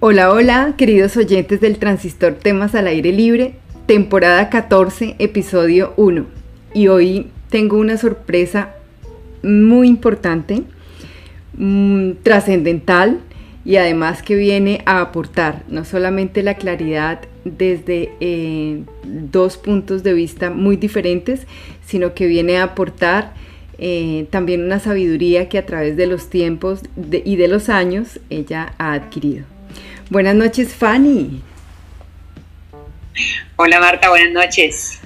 Hola, hola, queridos oyentes del Transistor Temas al Aire Libre, temporada 14, episodio 1. Y hoy tengo una sorpresa muy importante, mm, trascendental y además que viene a aportar no solamente la claridad desde eh, dos puntos de vista muy diferentes, sino que viene a aportar eh, también una sabiduría que a través de los tiempos y de los años ella ha adquirido. Buenas noches, Fanny. Hola, Marta, buenas noches.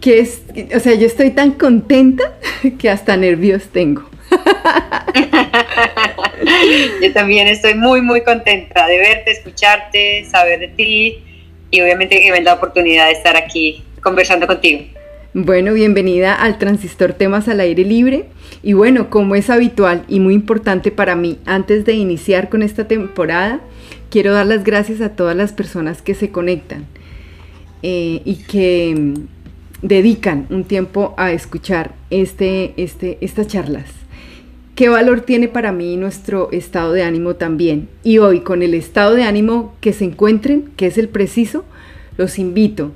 Que es, o sea, yo estoy tan contenta que hasta nervios tengo. yo también estoy muy, muy contenta de verte, escucharte, saber de ti y obviamente que me da la oportunidad de estar aquí conversando contigo. Bueno, bienvenida al Transistor Temas al Aire Libre. Y bueno, como es habitual y muy importante para mí, antes de iniciar con esta temporada, quiero dar las gracias a todas las personas que se conectan eh, y que mm, dedican un tiempo a escuchar este, este, estas charlas. ¿Qué valor tiene para mí nuestro estado de ánimo también? Y hoy, con el estado de ánimo que se encuentren, que es el preciso, los invito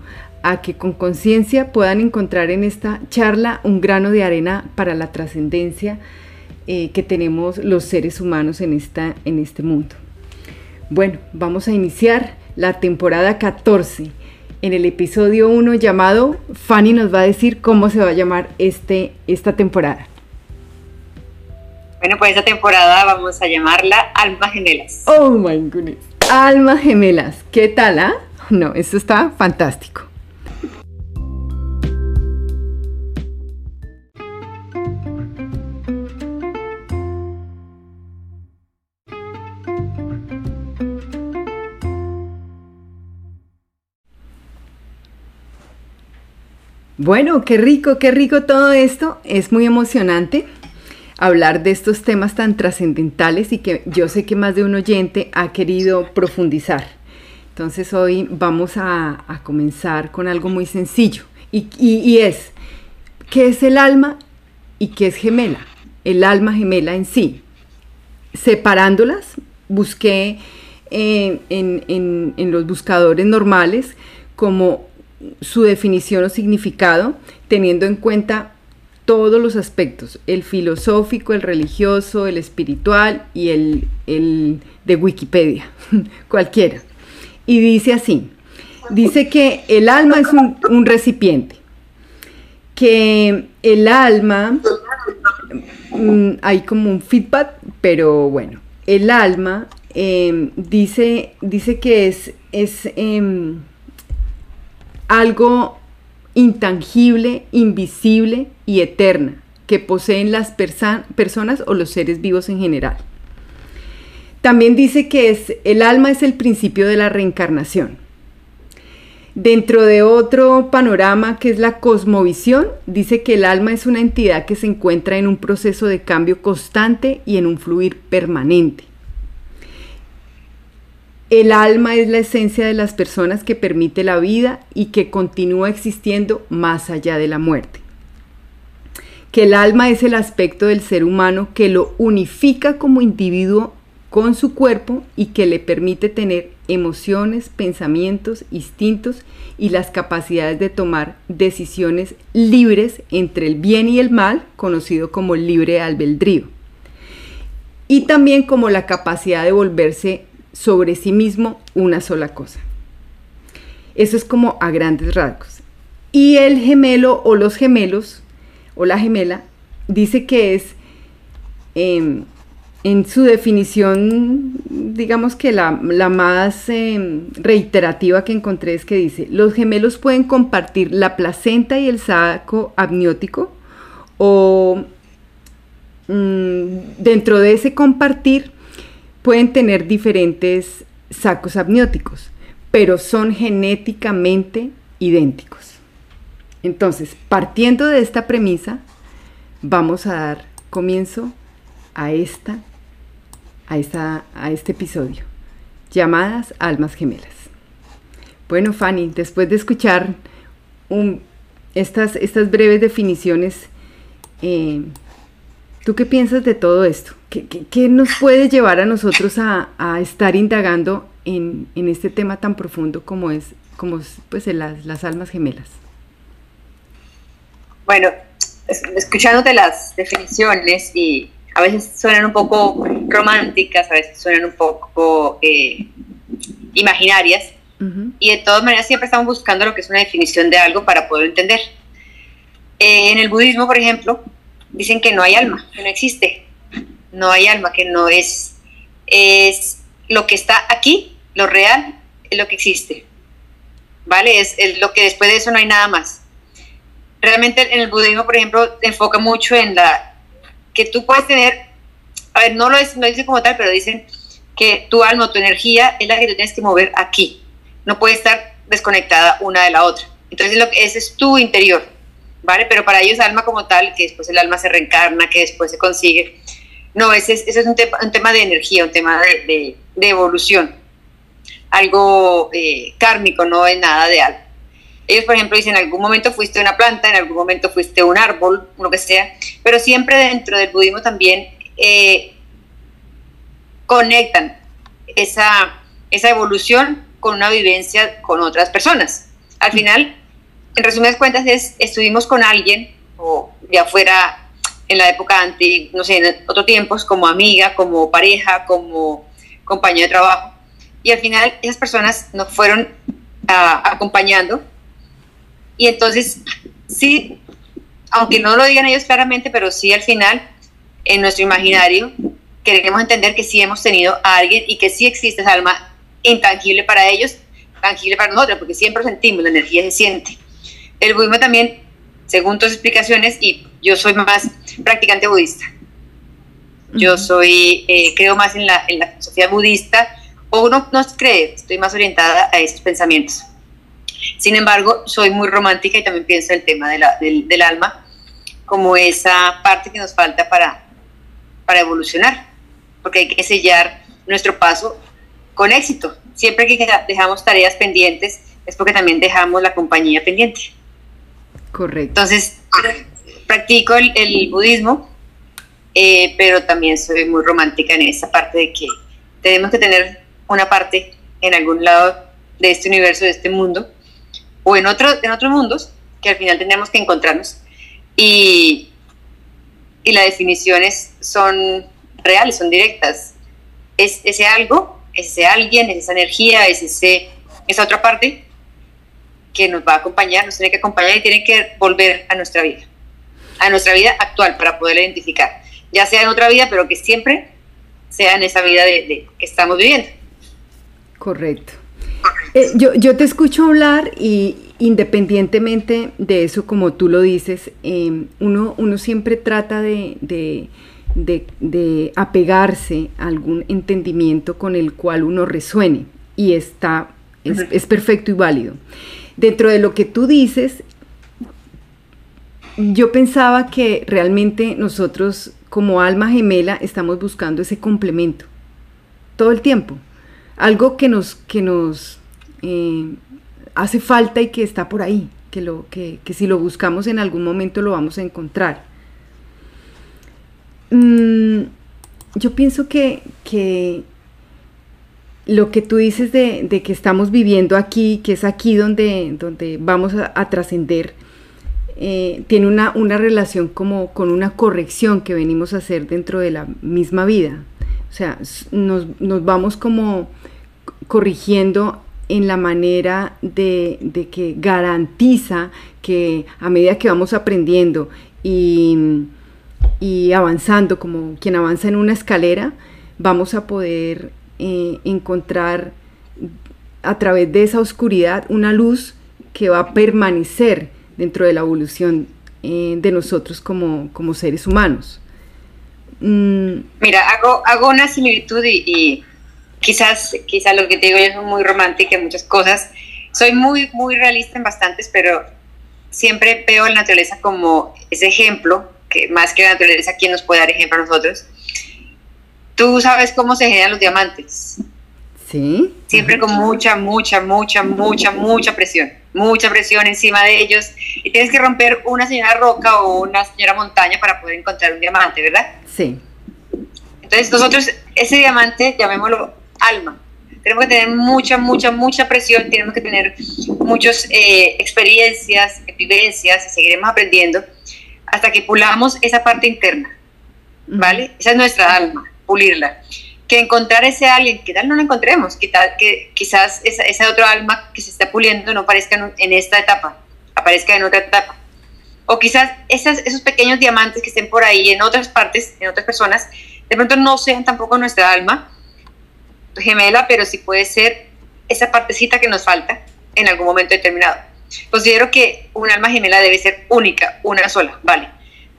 a que con conciencia puedan encontrar en esta charla un grano de arena para la trascendencia eh, que tenemos los seres humanos en, esta, en este mundo. Bueno, vamos a iniciar la temporada 14. En el episodio 1 llamado, Fanny nos va a decir cómo se va a llamar este, esta temporada. Bueno, pues esta temporada vamos a llamarla Almas Gemelas. Oh my goodness. Almas Gemelas. ¿Qué tal, ah? No, esto está fantástico. Bueno, qué rico, qué rico todo esto. Es muy emocionante hablar de estos temas tan trascendentales y que yo sé que más de un oyente ha querido profundizar. Entonces hoy vamos a, comenzar con algo muy sencillo y, y, es, ¿qué es el alma y qué es gemela? El alma gemela en sí. Separándolas, busqué en, en, en los buscadores normales como su definición o significado, teniendo en cuenta todos los aspectos, el filosófico, el religioso, el espiritual y el, de Wikipedia, cualquiera. Y dice así, dice que el alma es un, recipiente, que el alma, mm, hay como un feedback, pero bueno, el alma em, dice, dice que es, es em, algo intangible, invisible y eterna que poseen las personas o los seres vivos en general. También dice que es, el alma es el principio de la reencarnación. Dentro de otro panorama que es la cosmovisión, dice que el alma es una entidad que se encuentra en un proceso de cambio constante y en un fluir permanente. El alma es la esencia de las personas que permite la vida y que continúa existiendo más allá de la muerte. Que el alma es el aspecto del ser humano que lo unifica como individuo con su cuerpo y que le permite tener emociones, pensamientos, instintos y las capacidades de tomar decisiones libres entre el bien y el mal, conocido como libre albedrío. Y también como la capacidad de volverse sobre sí mismo una sola cosa. Eso es como a grandes rasgos. Y el gemelo o los gemelos o la gemela dice que es em, en su definición, digamos que la, más em, reiterativa que encontré es que dice, los gemelos pueden compartir la placenta y el saco amniótico o mm, dentro de ese compartir pueden tener diferentes sacos amnióticos, pero son genéticamente idénticos. Entonces, partiendo de esta premisa, vamos a dar comienzo a esta a, esta, a este episodio, llamadas almas gemelas. Bueno, Fanny, después de escuchar estas, breves definiciones, eh, ¿Tú qué piensas de todo esto? ¿Qué, nos puede llevar a nosotros a, estar indagando en, este tema tan profundo como es, como pues, las, las almas gemelas? Bueno, escuchándote las definiciones y a veces suenan un poco románticas, a veces suenan un poco eh, imaginarias, y de todas maneras siempre estamos buscando lo que es una definición de algo para poder entender. Eh, en el budismo, por ejemplo, dicen que no hay alma, que no existe, no hay alma, que no es, es lo que está aquí, lo real, es lo que existe, ¿vale? Es, es lo que después de eso no hay nada más realmente en el budismo, por ejemplo, enfoca mucho en la que tú puedes tener, a ver, no lo, es, no dice como tal, pero dicen que tu alma, tu energía es la que tú tienes que mover aquí. No puede estar desconectada una de la otra. Entonces, lo que, ese es tu interior, ¿vale? Pero para ellos, alma como tal, que después el alma se reencarna, que después se consigue. No, ese es, ese es un, tema de energía, un tema de, de, evolución. Algo eh, kármico, no es nada de alma. Ellos, por ejemplo, dicen, en algún momento fuiste una planta, en algún momento fuiste un árbol, lo que sea, pero siempre dentro del budismo también eh, conectan esa, esa evolución con una vivencia con otras personas. Al final, en resumidas cuentas, es, estuvimos con alguien, o ya fuera en la época antes, no sé, en otros tiempos, como amiga, como pareja, como compañero de trabajo, y al final esas personas nos fueron acompañando y entonces, sí, aunque no lo digan ellos claramente, pero sí al final, en nuestro imaginario, queremos entender que sí hemos tenido a alguien y que sí existe esa alma intangible para ellos, tangible para nosotros, porque siempre sentimos, la energía se siente. El budismo también, según tus explicaciones, y yo soy más practicante budista. Yo soy, eh, creo más en la, en la filosofía budista, o no, no cree, estoy más orientada a esos pensamientos. Sin embargo, soy muy romántica y también pienso el tema del, alma como esa parte que nos falta para, para evolucionar, porque hay que sellar nuestro paso con éxito. Siempre que dejamos tareas pendientes es porque también dejamos la compañía pendiente. Correcto. Entonces, practico el, budismo, eh, pero también soy muy romántica en esa parte de que tenemos que tener una parte en algún lado de este universo, de este mundo, o en, otro, en otros mundos que al final tenemos que encontrarnos. Y, y las definiciones son reales, son directas. Es ese algo, es ese alguien, es esa energía, es ese, esa otra parte que nos va a acompañar, nos tiene que acompañar y tiene que volver a nuestra vida, a nuestra vida actual para poder identificar, ya sea en otra vida, pero que siempre sea en esa vida de que estamos viviendo. Correcto. Eh, yo, yo, te escucho hablar y independientemente de eso, como tú lo dices, em, uno, uno, siempre trata de, de, apegarse a algún entendimiento con el cual uno resuene y está, es, es perfecto y válido. Dentro de lo que tú dices, yo pensaba que realmente nosotros como alma gemela estamos buscando ese complemento todo el tiempo. Algo que nos, que nos eh, hace falta y que está por ahí, que, lo, que, si lo buscamos en algún momento lo vamos a encontrar. Mm, yo pienso que, lo que tú dices de, que estamos viviendo aquí, que es aquí donde, vamos a, trascender, eh, tiene una, relación como con una corrección que venimos a hacer dentro de la misma vida. O sea, nos vamos como corrigiendo en la manera de, que garantiza que a medida que vamos aprendiendo y, avanzando, como quien avanza en una escalera, vamos a poder encontrar a través de esa oscuridad una luz que va a permanecer dentro de la evolución eh, de nosotros como, seres humanos. Mm. Mira, hago, hago una similitud y quizás, quizás lo que te digo yo es muy romántica en muchas cosas. Soy muy, muy realista en bastantes, pero siempre veo la naturaleza como ese ejemplo, que más que la naturaleza, ¿quién nos puede dar ejemplo a nosotros? Tú sabes cómo se generan los diamantes. Sí. Siempre con mucha, mucha, mucha, mucha, mucha presión. mucha presión encima de ellos y tienes que romper una señora roca o una señora montaña para poder encontrar un diamante, ¿verdad? Sí. Entonces nosotros ese diamante, llamémoslo alma, tenemos que tener mucha, mucha, mucha presión, tenemos que tener muchas eh, experiencias, vivencias y seguiremos aprendiendo hasta que pulamos esa parte interna, ¿vale? Esa es nuestra alma, pulirla. Que encontrar ese alguien, que tal no lo encontremos, que, tal, que quizás esa, esa otra alma que se está puliendo no aparezca en esta etapa, aparezca en otra etapa. O quizás esas, esos pequeños diamantes que estén por ahí en otras partes, en otras personas, de pronto no sean tampoco nuestra alma gemela, pero sí puede ser esa partecita que nos falta en algún momento determinado. Considero que un alma gemela debe ser única, una sola, ¿vale?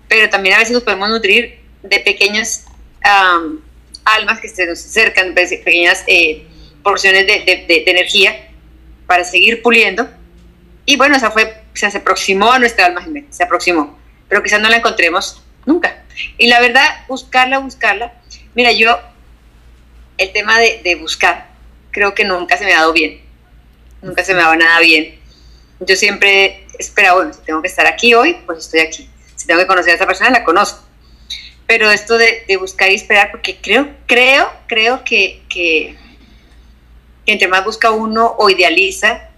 Pero también a veces nos podemos nutrir de pequeñas almas que se nos acercan, pequeñas eh, porciones de, energía para seguir puliendo. Y bueno, esa fue, se aproximó a nuestra alma se aproximó, pero quizás no la encontremos nunca. Y la verdad, buscarla, buscarla. Mira, yo, el tema de, buscar, creo que nunca se me ha dado bien. Nunca se me ha dado nada bien yo siempre espero, bueno, si tengo que estar aquí hoy, pues estoy aquí. Si tengo que conocer a esa persona, la conozco. Pero esto de, buscar y esperar, porque creo, creo, creo que, que, entre más busca uno o idealiza,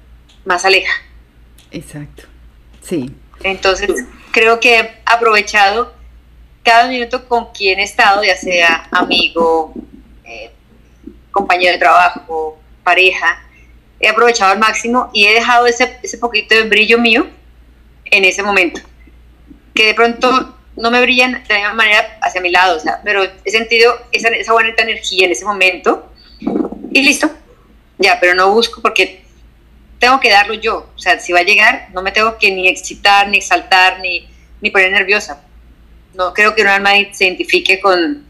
más aleja. Exacto. Sí. Entonces, creo que he aprovechado cada minuto con quien he estado, ya sea amigo, eh, compañero de trabajo, pareja, he aprovechado al máximo y he dejado ese, ese poquito de brillo mío en ese momento. Que de pronto no me brillan de la misma manera hacia mi lado, o sea, pero he sentido esa, esa buena energía en ese momento y listo. Ya, pero no busco porque tengo que darlo yo. O sea, si va a llegar, no me tengo que ni excitar, ni exaltar, ni, ni poner nerviosa. No creo que un alma se identifique con,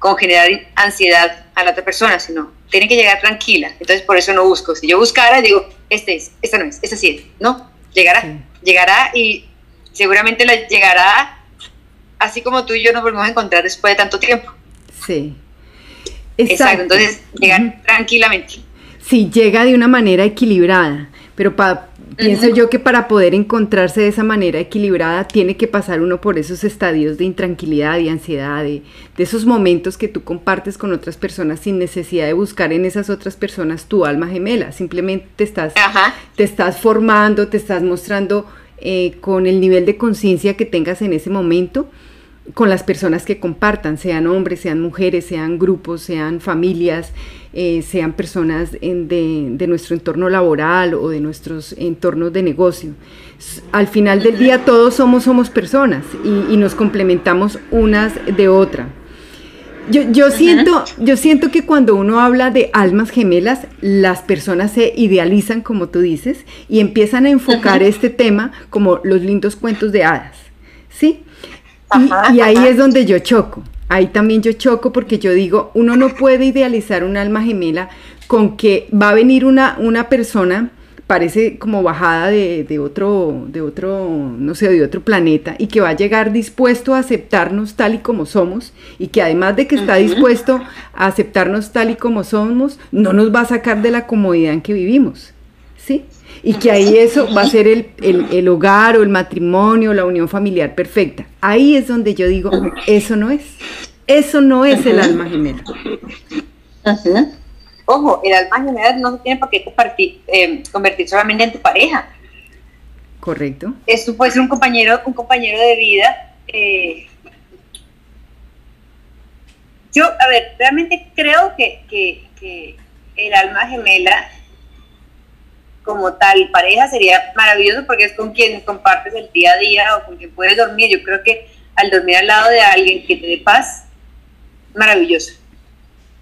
con generar ansiedad a la otra persona, sino tiene que llegar tranquila. Entonces por eso no busco. Si yo buscara, digo, este es, esta no es, esta sí es. No, llegará, llegará y seguramente la llegará así como tú y yo nos volvemos a encontrar después de tanto tiempo. Sí. Exacto, entonces llegar tranquilamente. Sí, llega de una manera equilibrada, pero para Pienso yo que para poder encontrarse de esa manera equilibrada tiene que pasar uno por esos estadios de intranquilidad y ansiedad, de, esos momentos que tú compartes con otras personas sin necesidad de buscar en esas otras personas tu alma gemela. Simplemente te estás, te estás formando, te estás mostrando eh, con el nivel de conciencia que tengas en ese momento con las personas que compartan, sean hombres, sean mujeres, sean grupos, sean familias, eh, sean personas de, nuestro entorno laboral o de nuestros entornos de negocio. Al final del día todos somos, somos personas y, nos complementamos unas de otra. Yo, siento, yo siento que cuando uno habla de almas gemelas, las personas se idealizan, como tú dices, y empiezan a enfocar este tema como los lindos cuentos de hadas. ¿Sí? Y, ahí es donde yo choco. Ahí también yo choco porque yo digo, uno no puede idealizar un alma gemela con que va a venir una, una persona, parece como bajada de, otro, de otro, no sé, de otro planeta, y que va a llegar dispuesto a aceptarnos tal y como somos, y que además de que está dispuesto a aceptarnos tal y como somos, no nos va a sacar de la comodidad en que vivimos. ¿Sí? Y que ahí eso va a ser el, hogar o el matrimonio, la unión familiar perfecta. Ahí es donde yo digo, eso no es, eso no es el alma gemela. Ojo, el alma gemela no tiene por qué eh, convertir solamente en tu pareja. Correcto. Esto puede ser un compañero, un compañero de vida. Eh, yo, a ver, realmente creo que, que el alma gemela como tal pareja sería maravilloso porque es con quien compartes el día a día o con quien puedes dormir. Yo creo que al dormir al lado de alguien que te dé paz, maravilloso.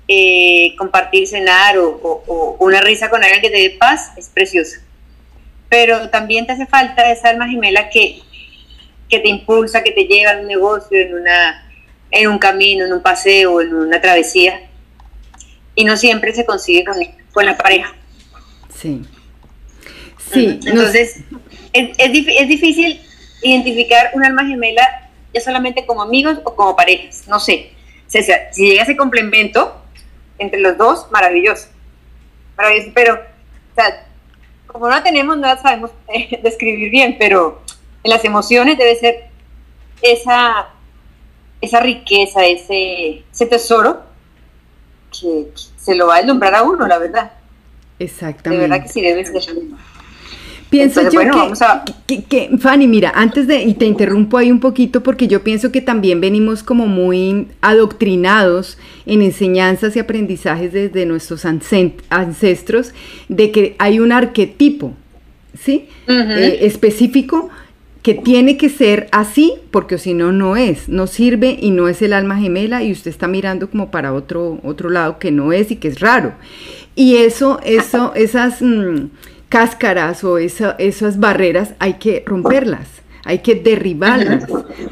Eh, compartir, cenar o, una risa con alguien que te dé paz es precioso. Pero también te hace falta esa alma gemela que, que te impulsa, que te lleva a un negocio, en, una, en un camino, en un paseo, en una travesía. Y no siempre se consigue con, con la pareja. Sí. Sí. Entonces, es, es, difícil identificar un alma gemela ya solamente como amigos o como parejas, no sé. si llega ese complemento entre los dos, maravilloso. Maravilloso, pero, o sea, como no la tenemos, no la sabemos eh, describir bien, pero en las emociones debe ser esa, esa riqueza, ese, ese tesoro que, se lo va a deslumbrar a uno, la verdad. Exactamente. De verdad que sí debe ser. Pienso yo que, Fanny, mira, antes de, y te interrumpo ahí un poquito porque yo pienso que también venimos como muy adoctrinados en enseñanzas y aprendizajes desde nuestros ancestros de que hay un arquetipo, ¿sí? Eh, específico que tiene que ser así porque si no, no es, no sirve y no es el alma gemela y usted está mirando como para otro, otro lado que no es y que es raro. Y eso, eso, esas... Mm, cáscaras o esas barreras hay que romperlas, hay que derribarlas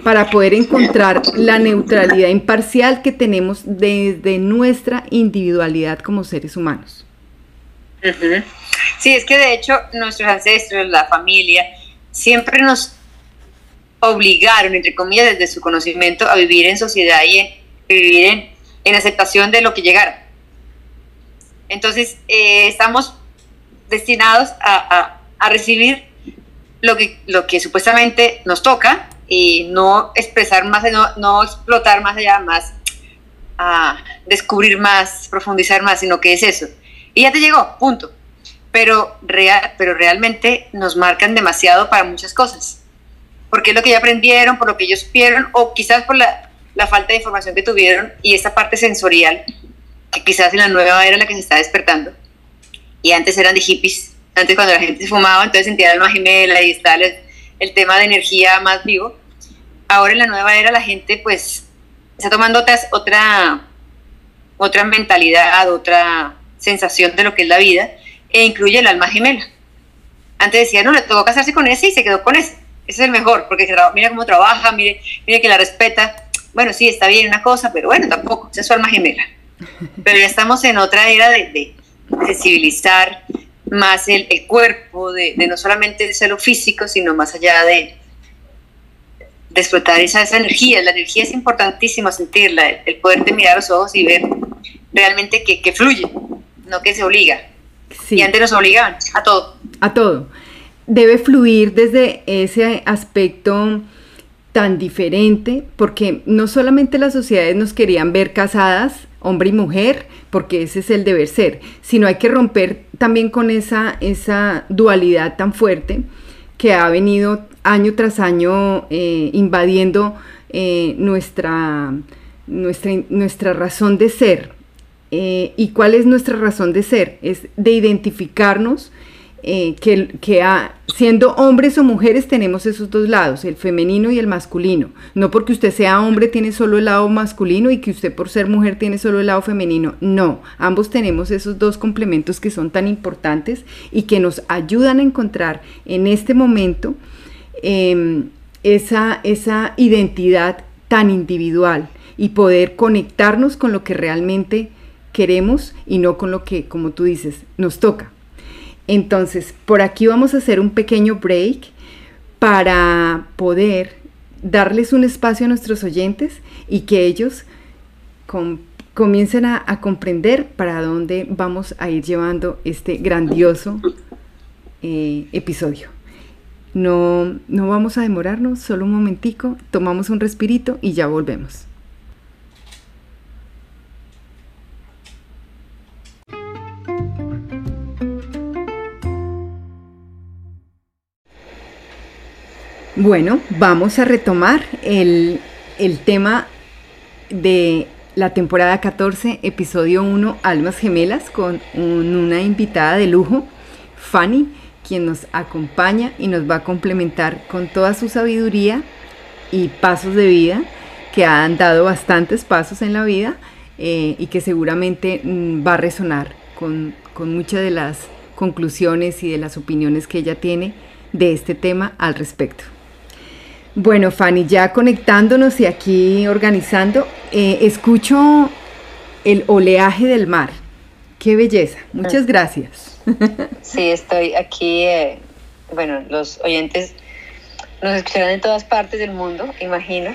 para poder encontrar la neutralidad imparcial que tenemos desde nuestra individualidad como seres humanos. Sí, es que de hecho nuestros ancestros, la familia, siempre nos obligaron, entre comillas, desde su conocimiento a vivir en sociedad y en, vivir en, aceptación de lo que llegara. Entonces, eh, estamos destinados a, recibir lo que, lo que supuestamente nos toca y no expresar más, no, no explotar más allá, más, a descubrir más, profundizar más, sino que es eso. Y ya te llegó, punto. Pero, real, pero realmente nos marcan demasiado para muchas cosas. Porque es lo que ya aprendieron, por lo que ellos supieron, o quizás por la, la falta de información que tuvieron y esa parte sensorial, que quizás en la nueva era la que se está despertando y antes eran de hippies, antes cuando la gente fumaba, entonces sentía el alma gemela y está el, tema de energía más vivo. Ahora en la nueva era la gente pues está tomando otra, otra mentalidad, otra sensación de lo que es la vida e incluye el alma gemela. Antes decía, no, le tocó casarse con ese y se quedó con ese. Ese es el mejor, porque mira cómo trabaja, mire, mire que la respeta. Bueno, sí, está bien una cosa, pero bueno, tampoco, esa es su alma gemela. Pero ya estamos en otra era de, sensibilizar más el, cuerpo, de, no solamente el celo físico, sino más allá de, de explotar esa, esa, energía. La energía es importantísima sentirla, el, poder de mirar los ojos y ver realmente que, que fluye, no que se obliga. Y antes nos obligaban a todo. A todo. Debe fluir desde ese aspecto tan diferente, porque no solamente las sociedades nos querían ver casadas, hombre y mujer, porque ese es el deber ser, sino hay que romper también con esa, esa dualidad tan fuerte que ha venido año tras año eh, invadiendo eh, nuestra, nuestra, nuestra, razón de ser. Eh, ¿Y cuál es nuestra razón de ser? Es de identificarnos eh, que, que siendo hombres o mujeres tenemos esos dos lados, el femenino y el masculino. No porque usted sea hombre tiene solo el lado masculino y que usted por ser mujer tiene solo el lado femenino. No, ambos tenemos esos dos complementos que son tan importantes y que nos ayudan a encontrar en este momento em, esa, esa identidad tan individual y poder conectarnos con lo que realmente queremos y no con lo que, como tú dices, nos toca. Entonces, por aquí vamos a hacer un pequeño break para poder darles un espacio a nuestros oyentes y que ellos comiencen a, comprender para dónde vamos a ir llevando este grandioso eh, episodio. No, no vamos a demorarnos, solo un momentico, tomamos un respirito y ya volvemos. Bueno, vamos a retomar el, tema de la temporada 14, episodio 1, Almas Gemelas, con una invitada de lujo, Fanny, quien nos acompaña y nos va a complementar con toda su sabiduría y pasos de vida, que han dado bastantes pasos en la vida eh, y que seguramente mm, va a resonar con, con muchas de las conclusiones y de las opiniones que ella tiene de este tema al respecto. Bueno, Fanny, ya conectándonos y aquí organizando, eh, escucho el oleaje del mar. Qué belleza. Muchas gracias. Sí, estoy aquí. Eh, bueno, los oyentes nos escucharán en todas partes del mundo, imagino.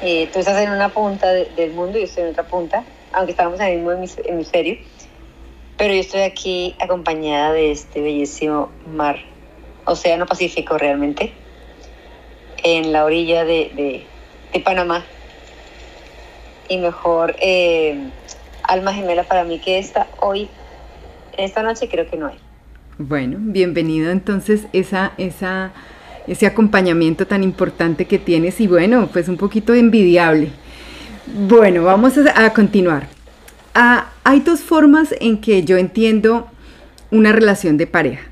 Eh, tú estás en una punta del mundo y yo estoy en otra punta, aunque estamos en el mismo hemisferio. pero yo estoy aquí acompañada de este bellísimo mar, Océano Pacífico realmente, en la orilla de, Panamá. Y mejor eh, alma gemela para mí que esta hoy, esta noche creo que no hay. Bueno, bienvenido entonces esa, esa, ese acompañamiento tan importante que tienes y bueno, pues un poquito envidiable. Bueno, vamos a, continuar. Ah, hay dos formas en que yo entiendo una relación de pareja.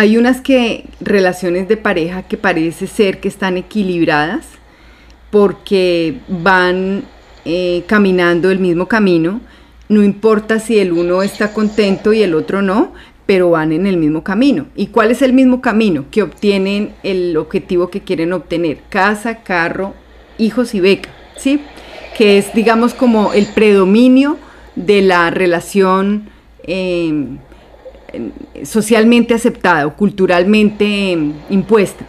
Hay unas que relaciones de pareja que parece ser que están equilibradas porque van eh, caminando el mismo camino. No importa si el uno está contento y el otro no, pero van en el mismo camino. ¿Y cuál es el mismo camino? Que obtienen el objetivo que quieren obtener. Casa, carro, hijos y beca, ¿sí? Que es, digamos, como el predominio de la relación em, socialmente aceptada o culturalmente em, impuesta.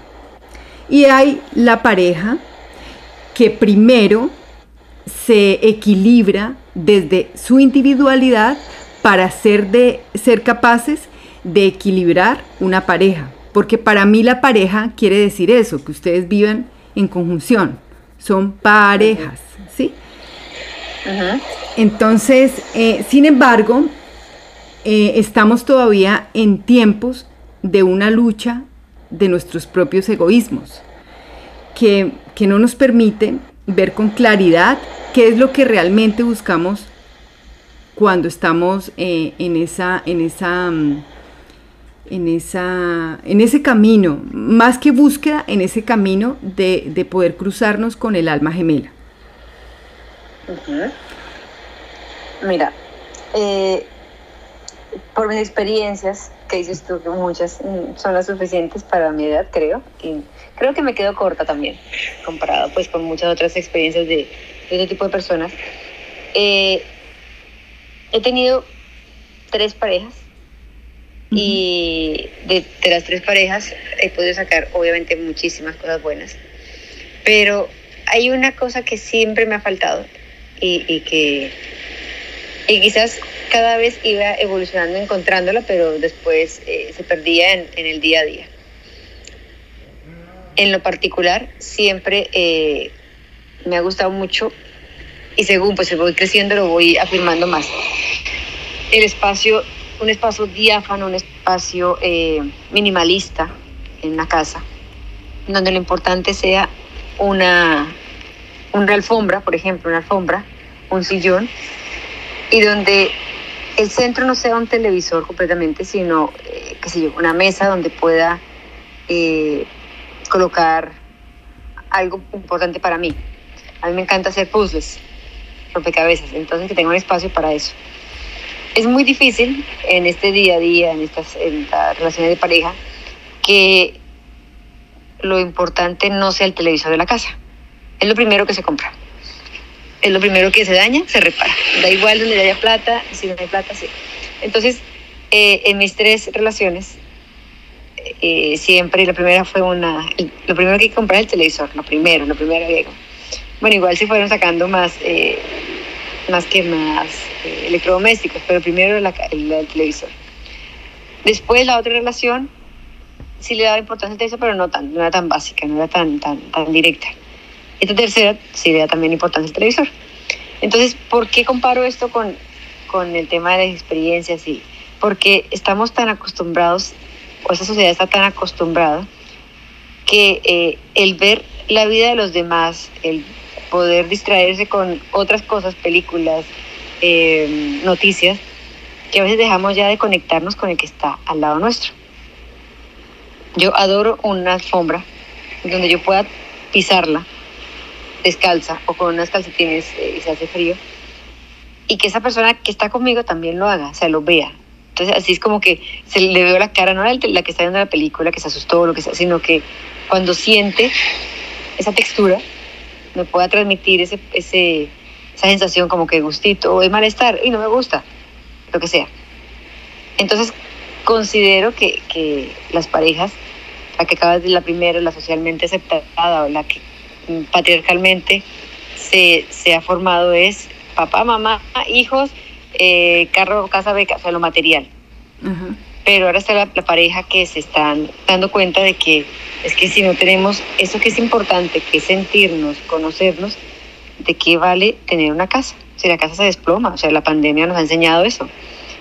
Y hay la pareja que primero se equilibra desde su individualidad para ser, de, ser capaces de equilibrar una pareja. Porque para mí la pareja quiere decir eso, que ustedes vivan en conjunción. Son parejas, ¿sí? Entonces, eh, sin embargo, eh, estamos todavía en tiempos de una lucha de nuestros propios egoísmos, que, que no nos permite ver con claridad qué es lo que realmente buscamos cuando estamos eh, en esa, en esa, mm, en esa, en ese camino, más que búsqueda, en ese camino de, poder cruzarnos con el alma gemela. Mira, eh, por mis experiencias, que dices tú que muchas mm, son las suficientes para mi edad, creo, y creo que me quedo corta también, comparado pues con muchas otras experiencias de, de otro tipo de personas. Eh, he tenido tres parejas y de, las tres parejas he podido sacar obviamente muchísimas cosas buenas. Pero hay una cosa que siempre me ha faltado y, que y quizás cada vez iba evolucionando encontrándola, pero después eh, se perdía en, el día a día. En lo particular, siempre eh, me ha gustado mucho y según pues voy creciendo lo voy afirmando más. El espacio, un espacio diáfano, un espacio eh, minimalista en la casa, donde lo importante sea una, una alfombra, por ejemplo, una alfombra, un sillón, y donde el centro no sea un televisor completamente, sino, eh, qué sé yo, una mesa donde pueda eh, colocar algo importante para mí. A mí me encanta hacer puzzles rompecabezas, entonces que tenga un espacio para eso. Es muy difícil en este día a día, en estas, en relaciones de pareja, que lo importante no sea el televisor de la casa. Es lo primero que se compra. Es lo primero que se daña, se repara. Da igual donde haya plata, si no hay plata, sí. Entonces, eh, en mis tres relaciones, eh, siempre la primera fue una, lo primero que es el televisor, lo primero, lo primero que bueno, igual se fueron sacando más, eh, más que más eh, electrodomésticos, pero primero el, televisor. Después la otra relación sí le daba importancia al televisor, pero no, tan, no era tan básica, no era tan, tan, tan directa. Esta tercera sí da también importancia al televisor. Entonces, ¿por qué comparo esto con, con el tema de las experiencias? Y porque estamos tan acostumbrados, o esa sociedad está tan acostumbrada, que eh, el ver la vida de los demás, el poder distraerse con otras cosas, películas, eh, noticias, que a veces dejamos ya de conectarnos con el que está al lado nuestro. Yo adoro una alfombra donde yo pueda pisarla descalza o con unas calcetines eh, y se hace frío y que esa persona que está conmigo también lo haga, o sea, lo vea. Entonces así es como que se le veo la cara, no la, que está viendo la película, que se asustó lo que sea, sino que cuando siente esa textura, me pueda transmitir ese, ese, esa sensación como que gustito o de malestar y no me gusta, lo que sea. Entonces, considero que, que las parejas, la que acabas de la primera, la socialmente aceptada o la que patriarcalmente se, se ha formado es papá, mamá, hijos, eh, carro, casa, beca, o sea, lo material. Pero ahora está la, pareja que se están dando cuenta de que es que si no tenemos eso que es importante, que es sentirnos, conocernos, ¿de qué vale tener una casa? Si la casa se desploma, o sea, la pandemia nos ha enseñado eso.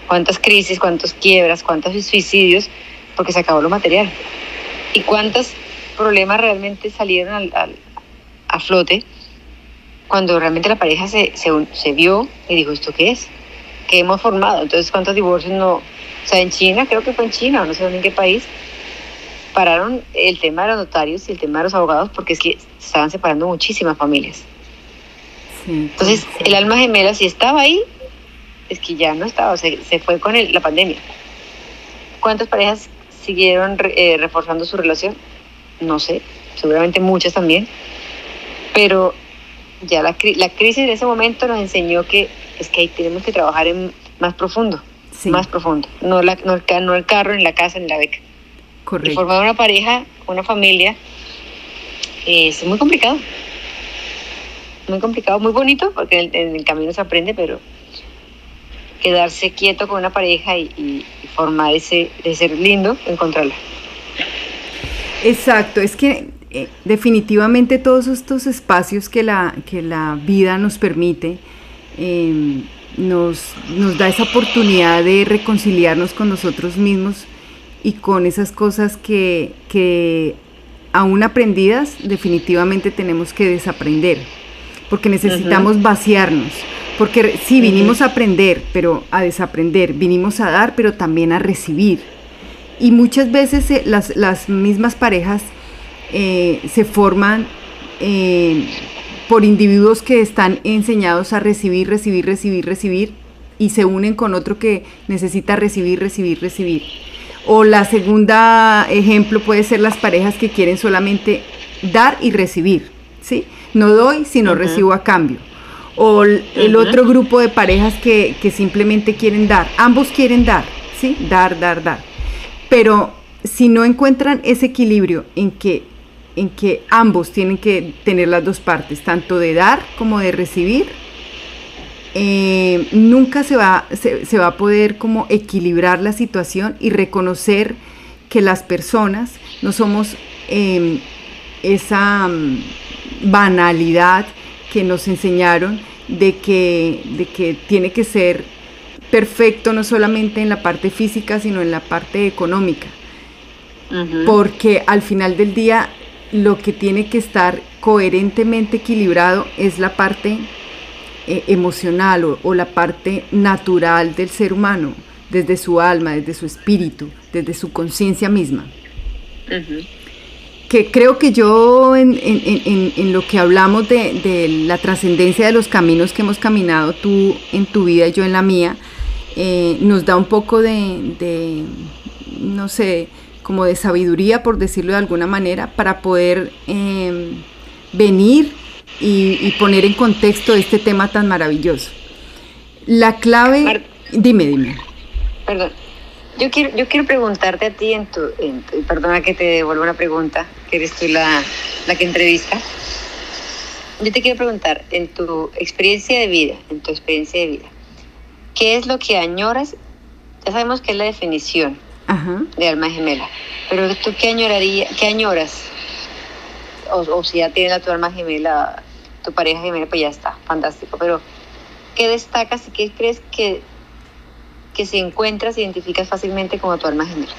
Cuántas crisis, cuántas quiebras, cuántos suicidios, porque se acabó lo material. Y cuántos problemas realmente salieron al, a flote cuando realmente la pareja se, se, se vio y dijo, ¿esto qué es? ¿Qué hemos formado? Entonces, ¿cuántos divorcios no? O sea, en China, creo que fue en China, no sé en qué país, pararon el tema de los notarios y el tema de los abogados porque es que se estaban separando muchísimas familias. Entonces, el alma gemela, si estaba ahí, es que ya no estaba, se, se fue con el, la pandemia. ¿Cuántas parejas siguieron eh, reforzando su relación? No sé, seguramente muchas también, pero ya la, la crisis de ese momento nos enseñó que es que ahí tenemos que trabajar en más profundo, más profundo, no, la, no, el, no el carro, en la casa, en la beca. Correcto. Y formar una pareja, una familia, es muy complicado. Muy complicado, muy bonito, porque en el, camino se aprende, pero quedarse quieto con una pareja y, formar ese, de ser lindo, encontrarla. Exacto, es que eh, definitivamente todos estos espacios que la, que la vida nos permite, em, nos, nos da esa oportunidad de reconciliarnos con nosotros mismos y con esas cosas que, que aún aprendidas definitivamente tenemos que desaprender, porque necesitamos vaciarnos, porque sí, vinimos a aprender, pero a desaprender, vinimos a dar, pero también a recibir. Y muchas veces eh, las, las mismas parejas eh, se forman eh, por individuos que están enseñados a recibir, recibir, recibir, recibir y se unen con otro que necesita recibir, recibir, recibir. O la segunda ejemplo puede ser las parejas que quieren solamente dar y recibir, ¿sí? No doy, sino recibo a cambio. O el, otro grupo de parejas que, que, simplemente quieren dar. Ambos quieren dar, ¿sí? Dar, dar, dar. Pero si no encuentran ese equilibrio en que en que ambos tienen que tener las dos partes, tanto de dar como de recibir, eh, nunca se va, se, va a poder como equilibrar la situación y reconocer que las personas no somos em, esa mm, banalidad que nos enseñaron de que, de que tiene que ser perfecto no solamente en la parte física, sino en la parte económica. Porque al final del día lo que tiene que estar coherentemente equilibrado es la parte eh, emocional o, la parte natural del ser humano, desde su alma, desde su espíritu, desde su conciencia misma. Que creo que yo en, lo que hablamos de, la trascendencia de los caminos que hemos caminado tú en tu vida y yo en la mía, eh, nos da un poco de no sé, como de sabiduría, por decirlo de alguna manera, para poder em, venir y, poner en contexto este tema tan maravilloso. La clave, dime, dime. Perdón, yo quiero, yo quiero preguntarte a ti, en tu, perdona que te devuelva una pregunta, que eres tú la, la que entrevista. Yo te quiero preguntar, en tu experiencia de vida, en tu experiencia de vida, ¿qué es lo que añoras? Ya sabemos que es la definición, de alma gemela. Pero tú qué añoraría, qué añoras? O, si ya tienes a tu alma gemela, tu pareja gemela, pues ya está, fantástico. Pero, ¿qué destacas y qué crees que, que si encuentras, identificas fácilmente como tu alma gemela?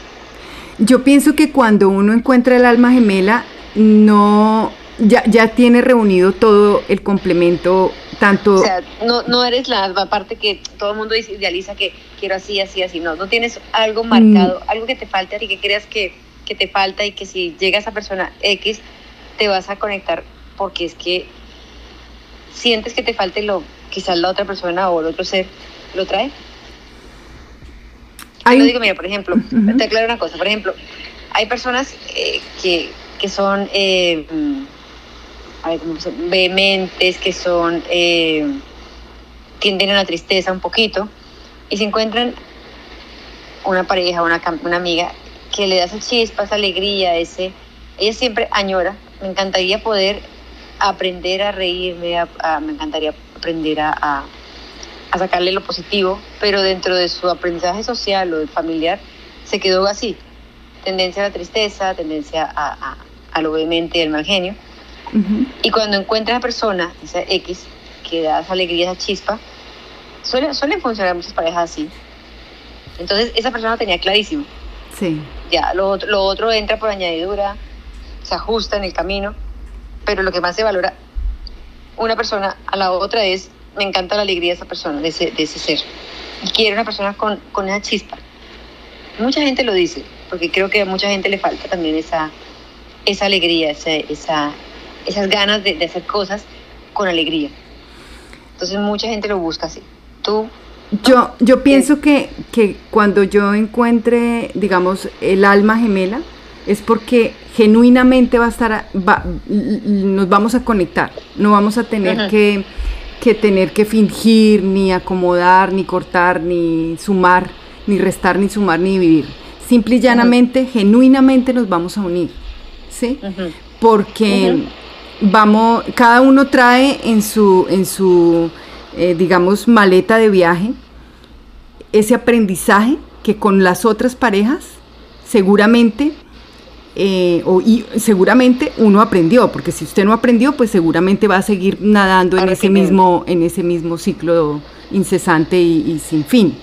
Yo pienso que cuando uno encuentra el alma gemela, no, ya, ya tiene reunido todo el complemento, tanto... O sea, no, no eres la parte que todo el mundo idealiza que quiero así, así, así, no, no tienes algo marcado, mm. algo que te falte y que creas que, que te falta y que si llega esa persona X, te vas a conectar porque es que sientes que te falte lo, quizás la otra persona o el otro ser lo trae. Yo digo, mira, por ejemplo, te aclaro una cosa, por ejemplo, hay personas eh, que, que son... Eh, vehementes, que son, eh, tienden a la tristeza un poquito, y se encuentran una pareja, una, una amiga, que le da esa chispa, esa alegría, ese, ella siempre añora, me encantaría poder aprender a reírme, me encantaría aprender a, a sacarle lo positivo, pero dentro de su aprendizaje social o familiar se quedó así. Tendencia a la tristeza, tendencia a, a, lo vehemente y al mal genio. Y cuando encuentra a la persona, esa X, que da esa alegría, esa chispa, suelen, suelen funcionar muchas parejas así. Entonces esa persona tenía clarísimo. Sí. Ya, lo, lo otro entra por añadidura, se ajusta en el camino, pero lo que más se valora una persona a la otra es, me encanta la alegría de esa persona, de ese, de ese ser. Y quiero una persona con, con esa chispa. Mucha gente lo dice, porque creo que a mucha gente le falta también esa, esa alegría, esa, esa, esas ganas de, de hacer cosas con alegría. Entonces mucha gente lo busca así. Tú yo, yo pienso que, que, cuando yo encuentre, digamos, el alma gemela, es porque genuinamente va a estar, nos vamos a conectar, no vamos a tener que, que, tener que fingir, ni acomodar, ni cortar, ni sumar, ni restar, ni sumar, ni vivir. Simple y llanamente, genuinamente nos vamos a unir, ¿sí? Porque vamos, cada uno trae en su, en su eh, digamos, maleta de viaje, ese aprendizaje que con las otras parejas seguramente eh, o, y seguramente uno aprendió, porque si usted no aprendió, pues seguramente va a seguir nadando en ese, mismo, en ese mismo ciclo incesante y, sin fin.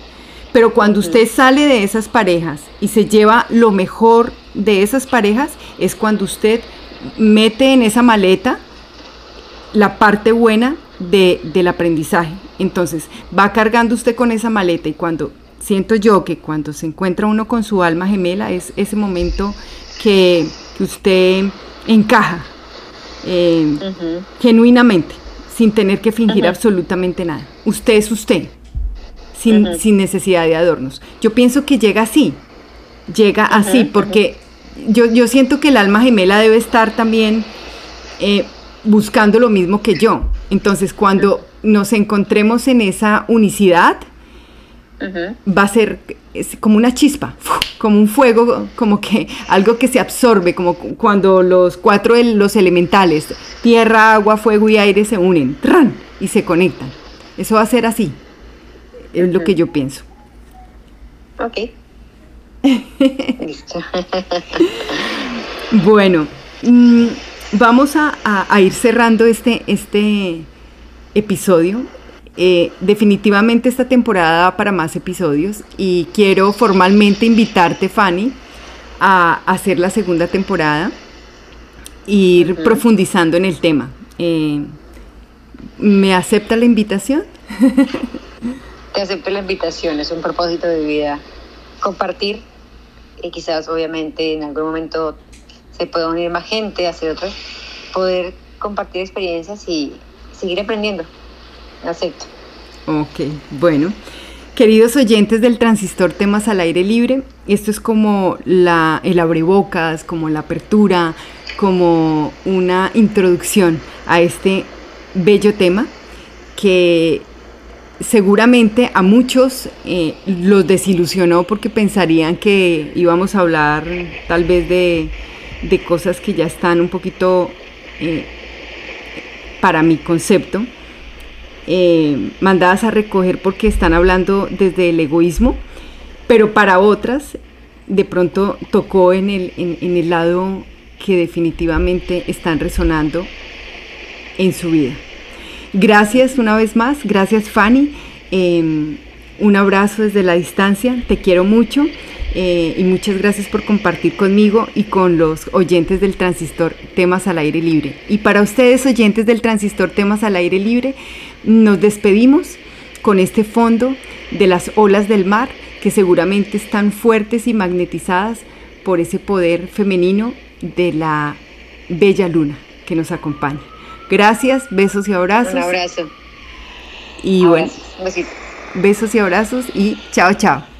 Pero cuando usted sale de esas parejas y se lleva lo mejor de esas parejas, es cuando usted mete en esa maleta la parte buena de, del aprendizaje. Entonces, va cargando usted con esa maleta y cuando siento yo que cuando se encuentra uno con su alma gemela es ese momento que, usted encaja eh, genuinamente, sin tener que fingir absolutamente nada. Usted es usted, sin, sin, necesidad de adornos. Yo pienso que llega así, llega así, porque yo, yo siento que el alma gemela debe estar también eh, buscando lo mismo que yo. Entonces, cuando nos encontremos en esa unicidad, va a ser como una chispa, como un fuego, como que algo que se absorbe, como cuando los cuatro los elementales, tierra, agua, fuego y aire se unen y se conectan. Eso va a ser así, es lo que yo pienso. Ok. Listo. bueno, mm, vamos a, ir cerrando este, este episodio. Eh, definitivamente esta temporada va para más episodios y quiero formalmente invitarte, Fanny, a, hacer la segunda temporada e ir profundizando en el tema. Eh, ¿Me acepta la invitación? Te acepto la invitación, es un propósito de vida compartir y quizás obviamente en algún momento se pueda unir más gente, hacer otras, poder compartir experiencias y seguir aprendiendo acepto. Ok, bueno. Queridos oyentes del transistor temas al aire libre, esto es como la, el abrebocas, como la apertura, como una introducción a este bello tema que seguramente a muchos eh, los desilusionó porque pensarían que íbamos a hablar tal vez de, de cosas que ya están un poquito eh, para mi concepto eh, mandadas a recoger porque están hablando desde el egoísmo, pero para otras de pronto tocó en el, en, el lado que definitivamente están resonando en su vida. Gracias una vez más, gracias Fanny, em, un abrazo desde la distancia, te quiero mucho eh, y muchas gracias por compartir conmigo y con los oyentes del transistor temas al aire libre. Y para ustedes oyentes del transistor temas al aire libre, nos despedimos con este fondo de las olas del mar que seguramente están fuertes y magnetizadas por ese poder femenino de la bella luna que nos acompaña. Gracias, besos y abrazos. Un abrazo. Y bueno, besos y abrazos y chao, chao.